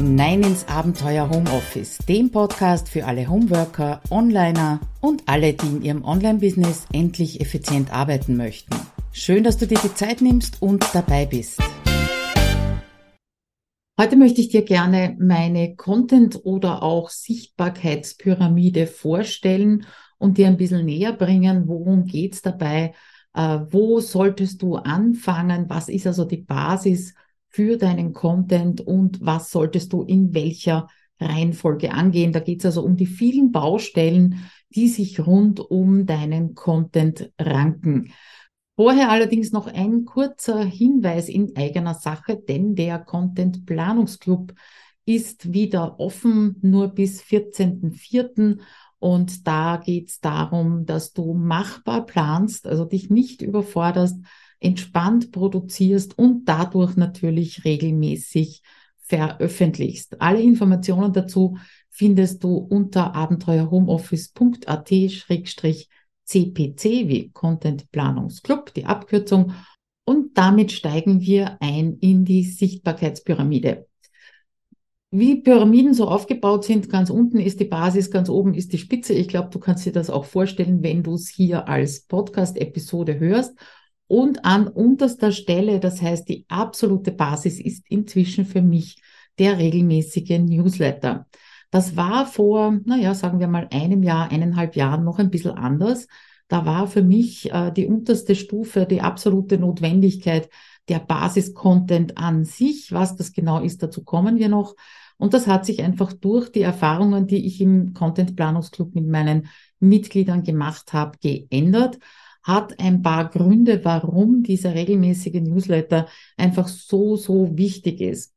hinein ins Abenteuer Homeoffice, dem Podcast für alle Homeworker, Onliner und alle, die in ihrem Online-Business endlich effizient arbeiten möchten. Schön, dass du dir die Zeit nimmst und dabei bist. Heute möchte ich dir gerne meine Content- oder auch Sichtbarkeitspyramide vorstellen und dir ein bisschen näher bringen, worum geht's dabei, äh, wo solltest du anfangen, was ist also die Basis für deinen Content und was solltest du in welcher Reihenfolge angehen. Da geht es also um die vielen Baustellen, die sich rund um deinen Content ranken. Vorher allerdings noch ein kurzer Hinweis in eigener Sache, denn der Content Planungsclub ist wieder offen, nur bis 14.04. Und da geht es darum, dass du machbar planst, also dich nicht überforderst, entspannt produzierst und dadurch natürlich regelmäßig veröffentlichst. Alle Informationen dazu findest du unter abenteuerhomeoffice.at-cpc wie Content Planungsclub, die Abkürzung. Und damit steigen wir ein in die Sichtbarkeitspyramide. Wie Pyramiden so aufgebaut sind, ganz unten ist die Basis, ganz oben ist die Spitze. Ich glaube, du kannst dir das auch vorstellen, wenn du es hier als Podcast-Episode hörst. Und an unterster Stelle, das heißt, die absolute Basis ist inzwischen für mich der regelmäßige Newsletter. Das war vor, naja, sagen wir mal einem Jahr, eineinhalb Jahren noch ein bisschen anders. Da war für mich äh, die unterste Stufe die absolute Notwendigkeit der Basis-Content an sich. Was das genau ist, dazu kommen wir noch. Und das hat sich einfach durch die Erfahrungen, die ich im Content-Planungsclub mit meinen Mitgliedern gemacht habe, geändert hat ein paar Gründe, warum dieser regelmäßige Newsletter einfach so, so wichtig ist.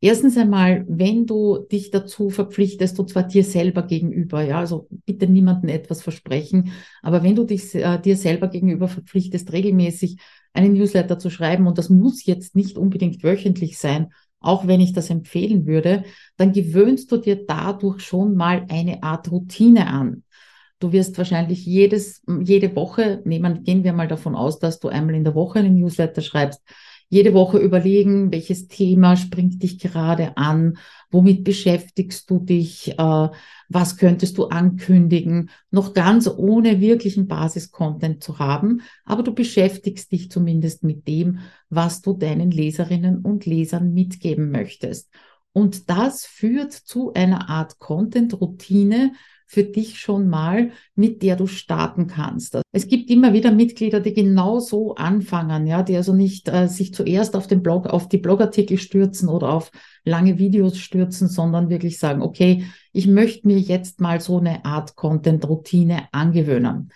Erstens einmal, wenn du dich dazu verpflichtest, und zwar dir selber gegenüber, ja, also bitte niemandem etwas versprechen, aber wenn du dich äh, dir selber gegenüber verpflichtest, regelmäßig einen Newsletter zu schreiben, und das muss jetzt nicht unbedingt wöchentlich sein, auch wenn ich das empfehlen würde, dann gewöhnst du dir dadurch schon mal eine Art Routine an. Du wirst wahrscheinlich jedes, jede Woche, nehmen, gehen wir mal davon aus, dass du einmal in der Woche einen Newsletter schreibst, jede Woche überlegen, welches Thema springt dich gerade an, womit beschäftigst du dich, äh, was könntest du ankündigen, noch ganz ohne wirklichen Basis-Content zu haben, aber du beschäftigst dich zumindest mit dem, was du deinen Leserinnen und Lesern mitgeben möchtest. Und das führt zu einer Art Content-Routine, für dich schon mal, mit der du starten kannst. Es gibt immer wieder Mitglieder, die genau so anfangen, ja, die also nicht äh, sich zuerst auf den Blog, auf die Blogartikel stürzen oder auf lange Videos stürzen, sondern wirklich sagen, okay, ich möchte mir jetzt mal so eine Art Content-Routine angewöhnen.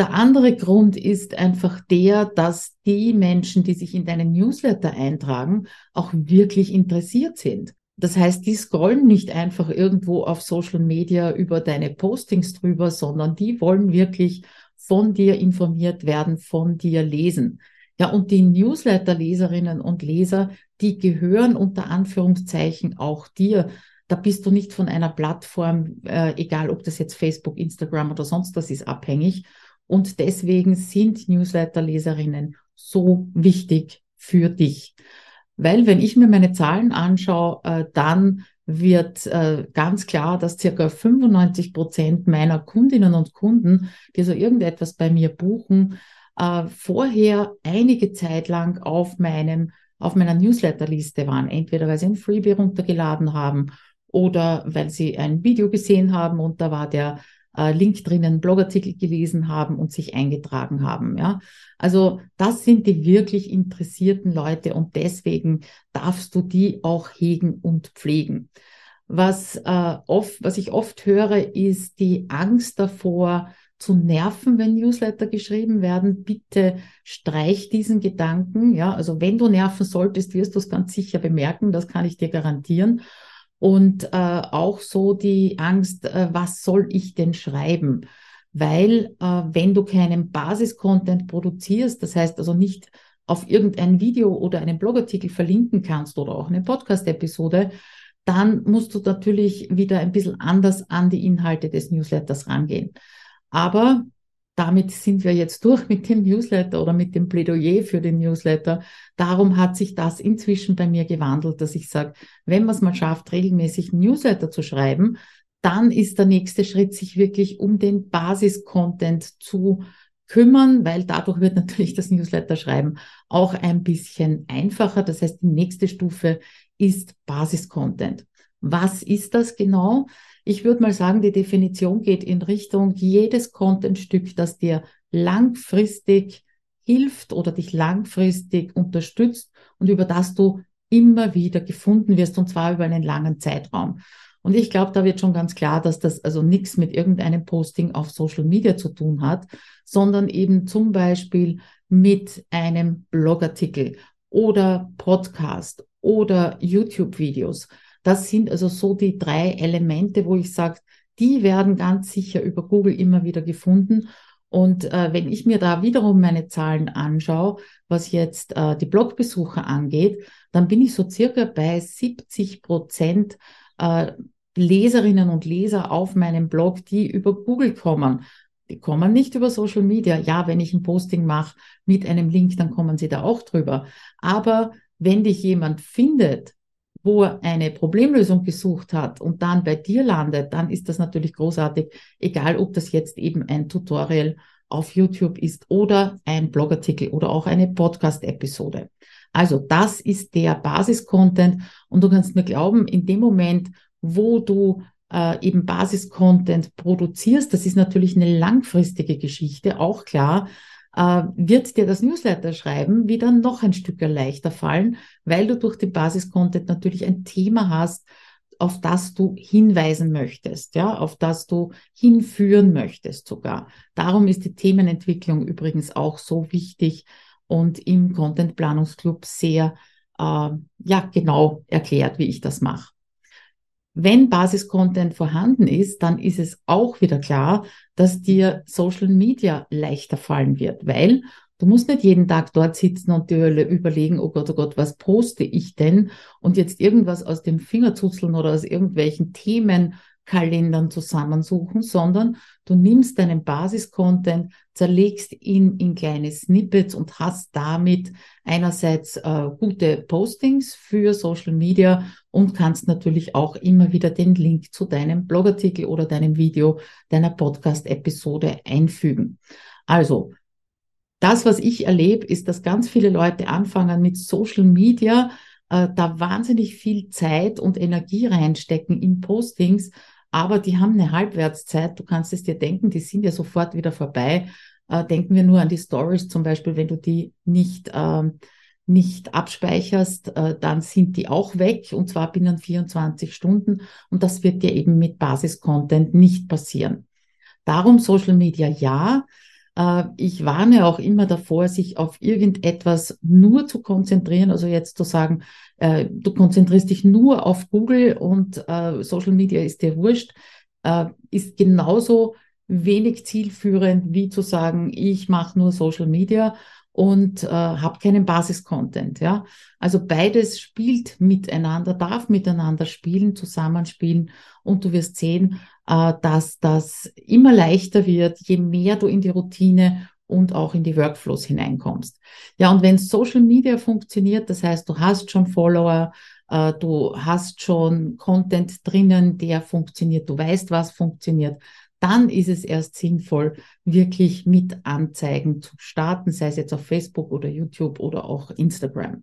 Der andere Grund ist einfach der, dass die Menschen, die sich in deinen Newsletter eintragen, auch wirklich interessiert sind. Das heißt, die scrollen nicht einfach irgendwo auf Social Media über deine Postings drüber, sondern die wollen wirklich von dir informiert werden, von dir lesen. Ja, und die Newsletter-Leserinnen und Leser, die gehören unter Anführungszeichen auch dir. Da bist du nicht von einer Plattform, äh, egal ob das jetzt Facebook, Instagram oder sonst was ist, abhängig. Und deswegen sind Newsletter-Leserinnen so wichtig für dich. Weil wenn ich mir meine Zahlen anschaue, äh, dann wird äh, ganz klar, dass circa 95 Prozent meiner Kundinnen und Kunden, die so irgendetwas bei mir buchen, äh, vorher einige Zeit lang auf meinem auf meiner Newsletterliste waren. Entweder weil sie ein Freebie runtergeladen haben oder weil sie ein Video gesehen haben und da war der äh, Link drinnen, Blogartikel gelesen haben und sich eingetragen haben. Ja, also das sind die wirklich interessierten Leute und deswegen darfst du die auch hegen und pflegen. Was äh, oft, was ich oft höre, ist die Angst davor, zu nerven, wenn Newsletter geschrieben werden. Bitte streich diesen Gedanken. Ja, also wenn du nerven solltest, wirst du es ganz sicher bemerken. Das kann ich dir garantieren und äh, auch so die Angst, äh, was soll ich denn schreiben? Weil äh, wenn du keinen Basis-Content produzierst, das heißt also nicht auf irgendein Video oder einen Blogartikel verlinken kannst oder auch eine Podcast-Episode, dann musst du natürlich wieder ein bisschen anders an die Inhalte des Newsletters rangehen. Aber damit sind wir jetzt durch mit dem Newsletter oder mit dem Plädoyer für den Newsletter. Darum hat sich das inzwischen bei mir gewandelt, dass ich sage, wenn man es mal schafft, regelmäßig Newsletter zu schreiben, dann ist der nächste Schritt, sich wirklich um den Basis-Content zu kümmern, weil dadurch wird natürlich das Newsletter-Schreiben auch ein bisschen einfacher. Das heißt, die nächste Stufe ist Basis-Content. Was ist das genau? Ich würde mal sagen, die Definition geht in Richtung jedes Contentstück, das dir langfristig hilft oder dich langfristig unterstützt und über das du immer wieder gefunden wirst und zwar über einen langen Zeitraum. Und ich glaube, da wird schon ganz klar, dass das also nichts mit irgendeinem Posting auf Social Media zu tun hat, sondern eben zum Beispiel mit einem Blogartikel oder Podcast oder YouTube-Videos. Das sind also so die drei Elemente, wo ich sage, die werden ganz sicher über Google immer wieder gefunden. Und äh, wenn ich mir da wiederum meine Zahlen anschaue, was jetzt äh, die Blogbesucher angeht, dann bin ich so circa bei 70 Prozent äh, Leserinnen und Leser auf meinem Blog, die über Google kommen. Die kommen nicht über Social Media. Ja, wenn ich ein Posting mache mit einem Link, dann kommen sie da auch drüber. Aber wenn dich jemand findet, wo er eine Problemlösung gesucht hat und dann bei dir landet, dann ist das natürlich großartig, egal ob das jetzt eben ein Tutorial auf YouTube ist oder ein Blogartikel oder auch eine Podcast-Episode. Also das ist der Basis-Content und du kannst mir glauben, in dem Moment, wo du äh, eben Basis-Content produzierst, das ist natürlich eine langfristige Geschichte, auch klar, äh, wird dir das Newsletter schreiben wieder noch ein Stück leichter fallen, weil du durch den Basis-Content natürlich ein Thema hast, auf das du hinweisen möchtest, ja, auf das du hinführen möchtest sogar. Darum ist die Themenentwicklung übrigens auch so wichtig und im Content Planungsclub sehr äh, ja genau erklärt, wie ich das mache. Wenn Basis-Content vorhanden ist, dann ist es auch wieder klar, dass dir Social Media leichter fallen wird, weil du musst nicht jeden Tag dort sitzen und dir überlegen, oh Gott, oh Gott, was poste ich denn? Und jetzt irgendwas aus dem Finger zuzeln oder aus irgendwelchen Themen Kalendern zusammensuchen, sondern du nimmst deinen Basis-Content, zerlegst ihn in kleine Snippets und hast damit einerseits äh, gute Postings für Social Media und kannst natürlich auch immer wieder den Link zu deinem Blogartikel oder deinem Video, deiner Podcast-Episode einfügen. Also, das, was ich erlebe, ist, dass ganz viele Leute anfangen mit Social Media, äh, da wahnsinnig viel Zeit und Energie reinstecken in Postings, aber die haben eine Halbwertszeit. Du kannst es dir denken, die sind ja sofort wieder vorbei. Äh, denken wir nur an die Stories zum Beispiel, wenn du die nicht, äh, nicht abspeicherst, äh, dann sind die auch weg und zwar binnen 24 Stunden. Und das wird dir eben mit Basis-Content nicht passieren. Darum Social Media ja, ich warne auch immer davor, sich auf irgendetwas nur zu konzentrieren. Also jetzt zu sagen, äh, du konzentrierst dich nur auf Google und äh, Social Media ist dir wurscht, ist genauso wenig zielführend wie zu sagen, ich mache nur Social Media und äh, habe keinen Basis-Content. Ja? Also beides spielt miteinander, darf miteinander spielen, zusammenspielen und du wirst sehen, äh, dass das immer leichter wird, je mehr du in die Routine und auch in die Workflows hineinkommst. Ja, und wenn Social Media funktioniert, das heißt, du hast schon Follower, äh, du hast schon Content drinnen, der funktioniert, du weißt, was funktioniert, dann ist es erst sinnvoll, wirklich mit Anzeigen zu starten, sei es jetzt auf Facebook oder YouTube oder auch Instagram.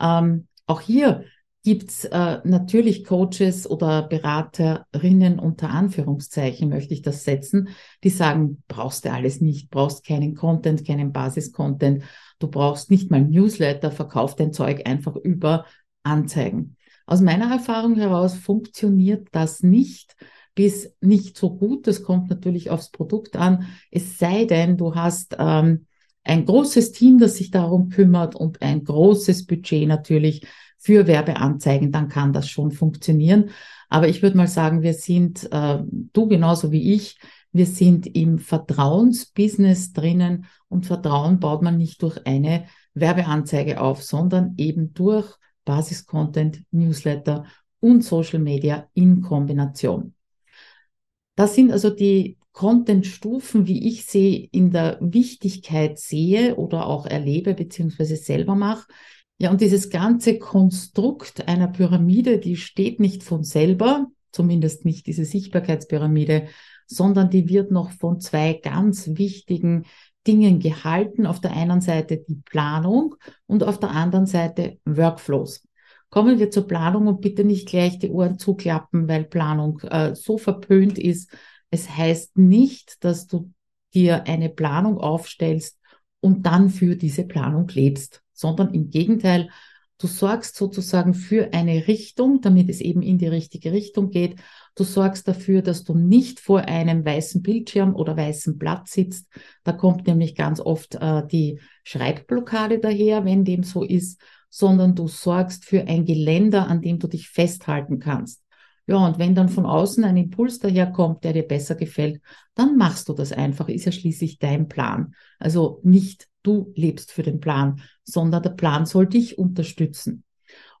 Ähm, auch hier gibt's äh, natürlich Coaches oder Beraterinnen unter Anführungszeichen, möchte ich das setzen, die sagen, brauchst du alles nicht, brauchst keinen Content, keinen Basis-Content, du brauchst nicht mal Newsletter, verkauf dein Zeug einfach über Anzeigen. Aus meiner Erfahrung heraus funktioniert das nicht bis nicht so gut. Das kommt natürlich aufs Produkt an. Es sei denn, du hast ähm, ein großes Team, das sich darum kümmert und ein großes Budget natürlich für Werbeanzeigen, dann kann das schon funktionieren. Aber ich würde mal sagen, wir sind, äh, du genauso wie ich, wir sind im Vertrauensbusiness drinnen und Vertrauen baut man nicht durch eine Werbeanzeige auf, sondern eben durch Basis-Content, Newsletter und Social Media in Kombination. Das sind also die Content-Stufen, wie ich sie in der Wichtigkeit sehe oder auch erlebe, beziehungsweise selber mache. Ja, und dieses ganze Konstrukt einer Pyramide, die steht nicht von selber, zumindest nicht diese Sichtbarkeitspyramide, sondern die wird noch von zwei ganz wichtigen Dingen gehalten. Auf der einen Seite die Planung und auf der anderen Seite Workflows. Kommen wir zur Planung und bitte nicht gleich die Ohren zuklappen, weil Planung äh, so verpönt ist. Es heißt nicht, dass du dir eine Planung aufstellst und dann für diese Planung lebst, sondern im Gegenteil, du sorgst sozusagen für eine Richtung, damit es eben in die richtige Richtung geht. Du sorgst dafür, dass du nicht vor einem weißen Bildschirm oder weißen Blatt sitzt. Da kommt nämlich ganz oft äh, die Schreibblockade daher, wenn dem so ist, sondern du sorgst für ein Geländer, an dem du dich festhalten kannst. Ja, und wenn dann von außen ein Impuls daherkommt, der dir besser gefällt, dann machst du das einfach, ist ja schließlich dein Plan. Also nicht du lebst für den Plan, sondern der Plan soll dich unterstützen.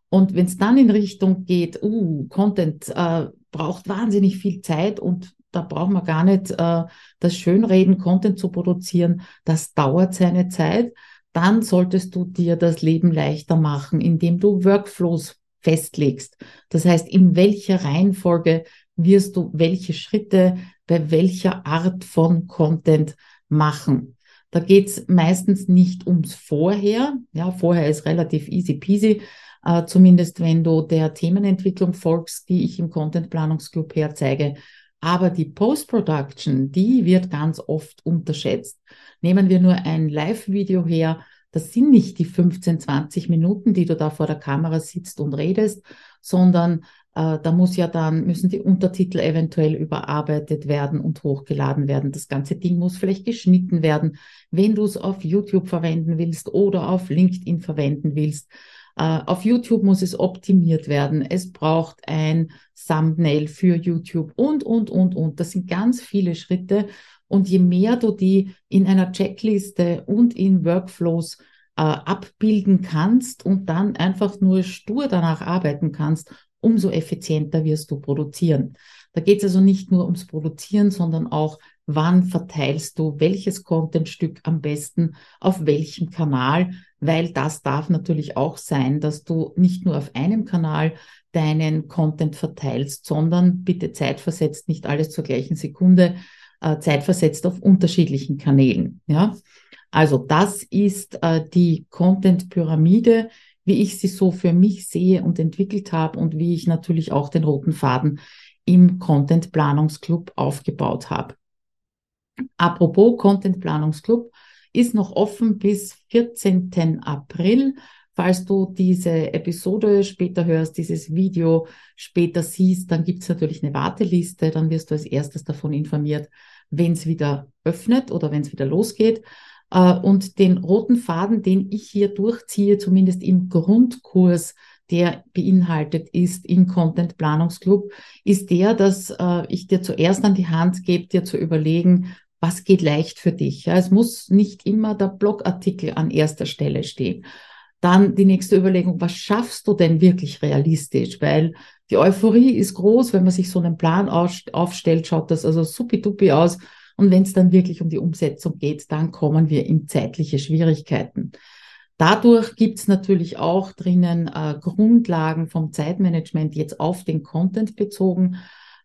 Und wenn es dann in Richtung geht, uh, Content äh, braucht wahnsinnig viel Zeit und da braucht man gar nicht äh, das Schönreden, Content zu produzieren, das dauert seine Zeit, dann solltest du dir das Leben leichter machen, indem du Workflows festlegst. Das heißt, in welcher Reihenfolge wirst du welche Schritte bei welcher Art von Content machen. Da geht's meistens nicht ums Vorher. Ja, vorher ist relativ easy peasy, äh, zumindest wenn du der Themenentwicklung folgst, die ich im Content Planungsclub herzeige. Aber die Post-Production, die wird ganz oft unterschätzt. Nehmen wir nur ein Live-Video her, das sind nicht die 15, 20 Minuten, die du da vor der Kamera sitzt und redest, sondern äh, da muss ja dann, müssen die Untertitel eventuell überarbeitet werden und hochgeladen werden. Das ganze Ding muss vielleicht geschnitten werden, wenn du es auf YouTube verwenden willst oder auf LinkedIn verwenden willst. Uh, auf YouTube muss es optimiert werden. Es braucht ein Thumbnail für YouTube und, und, und, und. Das sind ganz viele Schritte. Und je mehr du die in einer Checkliste und in Workflows äh, abbilden kannst und dann einfach nur stur danach arbeiten kannst, umso effizienter wirst du produzieren. Da geht es also nicht nur ums Produzieren, sondern auch, wann verteilst du welches Contentstück am besten auf welchem Kanal, weil das darf natürlich auch sein, dass du nicht nur auf einem Kanal deinen Content verteilst, sondern bitte zeitversetzt, nicht alles zur gleichen Sekunde, äh, zeitversetzt auf unterschiedlichen Kanälen. Ja, also das ist äh, die Content-Pyramide, wie ich sie so für mich sehe und entwickelt habe und wie ich natürlich auch den roten Faden im Content Planungsclub aufgebaut habe. Apropos Content Planungsclub ist noch offen bis 14. April. Falls du diese Episode später hörst, dieses Video später siehst, dann gibt es natürlich eine Warteliste. Dann wirst du als erstes davon informiert, wenn es wieder öffnet oder wenn es wieder losgeht. Äh, und den roten Faden, den ich hier durchziehe, zumindest im Grundkurs, der beinhaltet ist im Content Planungsclub, ist der, dass äh, ich dir zuerst an die Hand gebe, dir zu überlegen, was geht leicht für dich. Ja, es muss nicht immer der Blogartikel an erster Stelle stehen. Dann die nächste Überlegung, was schaffst du denn wirklich realistisch? Weil die Euphorie ist groß, wenn man sich so einen Plan aufstellt, schaut das also supi aus. Und wenn es dann wirklich um die Umsetzung geht, dann kommen wir in zeitliche Schwierigkeiten. Dadurch gibt es natürlich auch drinnen äh, Grundlagen vom Zeitmanagement jetzt auf den Content bezogen.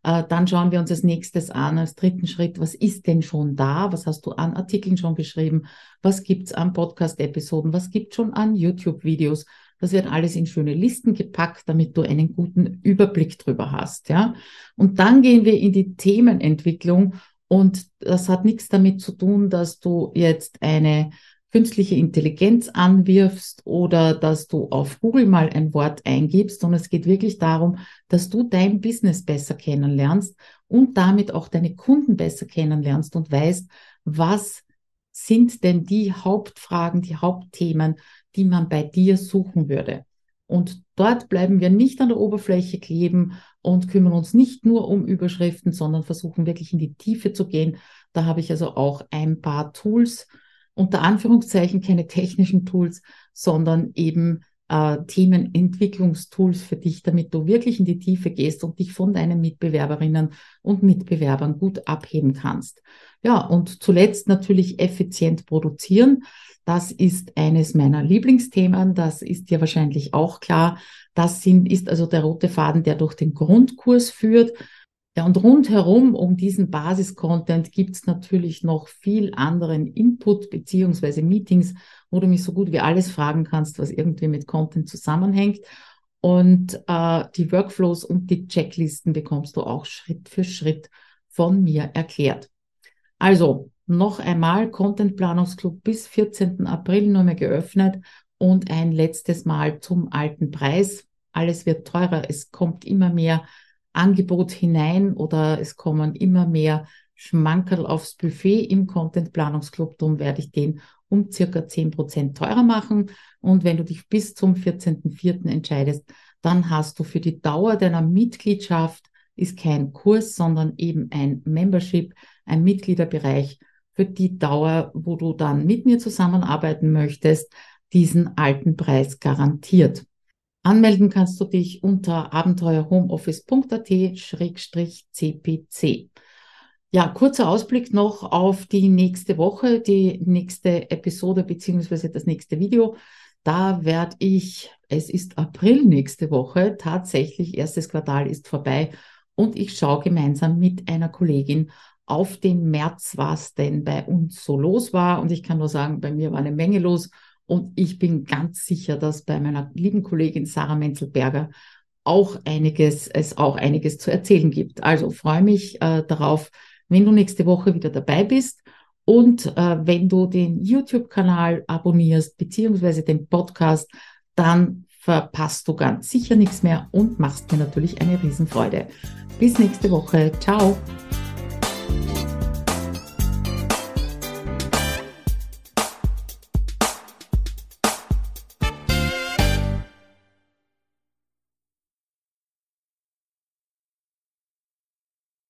Äh, dann schauen wir uns als nächstes an, als dritten Schritt, was ist denn schon da? Was hast du an Artikeln schon geschrieben? Was gibt's an Podcast-Episoden? Was gibt's schon an YouTube-Videos? Das wird alles in schöne Listen gepackt, damit du einen guten Überblick drüber hast, ja. Und dann gehen wir in die Themenentwicklung und das hat nichts damit zu tun, dass du jetzt eine künstliche Intelligenz anwirfst oder dass du auf Google mal ein Wort eingibst, sondern es geht wirklich darum, dass du dein Business besser kennenlernst und damit auch deine Kunden besser kennenlernst und weißt, was sind denn die Hauptfragen, die Hauptthemen, die man bei dir suchen würde. Und dort bleiben wir nicht an der Oberfläche kleben und kümmern uns nicht nur um Überschriften, sondern versuchen wirklich in die Tiefe zu gehen. Da habe ich also auch ein paar Tools, unter Anführungszeichen keine technischen Tools, sondern eben äh, Themenentwicklungstools für dich, damit du wirklich in die Tiefe gehst und dich von deinen Mitbewerberinnen und Mitbewerbern gut abheben kannst. Ja, und zuletzt natürlich effizient produzieren. Das ist eines meiner Lieblingsthemen. Das ist dir wahrscheinlich auch klar. Das sind, ist also der rote Faden, der durch den Grundkurs führt. Ja, und rundherum um diesen Basis-Content gibt es natürlich noch viel anderen Input beziehungsweise Meetings, wo du mich so gut wie alles fragen kannst, was irgendwie mit Content zusammenhängt. Und äh, die Workflows und die Checklisten bekommst du auch Schritt für Schritt von mir erklärt. Also noch einmal Content Planungsclub bis 14. April nur mehr geöffnet und ein letztes Mal zum alten Preis. Alles wird teurer, es kommt immer mehr Angebot hinein oder es kommen immer mehr Schmankerl aufs Buffet im Content Planungsclub. Darum werde ich den um circa zehn Prozent teurer machen. Und wenn du dich bis zum 14.04. entscheidest, dann hast du für die Dauer deiner Mitgliedschaft ist kein Kurs, sondern eben ein Membership, ein Mitgliederbereich für die Dauer, wo du dann mit mir zusammenarbeiten möchtest, diesen alten Preis garantiert. Anmelden kannst du dich unter abenteuerhomeoffice.at-cpc. Ja, kurzer Ausblick noch auf die nächste Woche, die nächste Episode beziehungsweise das nächste Video. Da werde ich, es ist April nächste Woche, tatsächlich erstes Quartal ist vorbei und ich schaue gemeinsam mit einer Kollegin auf den März, was denn bei uns so los war. Und ich kann nur sagen, bei mir war eine Menge los und ich bin ganz sicher, dass bei meiner lieben Kollegin Sarah Menzelberger auch einiges, es auch einiges zu erzählen gibt. Also freue mich äh, darauf, wenn du nächste Woche wieder dabei bist und äh, wenn du den YouTube-Kanal abonnierst, beziehungsweise den Podcast, dann verpasst du ganz sicher nichts mehr und machst mir natürlich eine Riesenfreude. Bis nächste Woche. Ciao.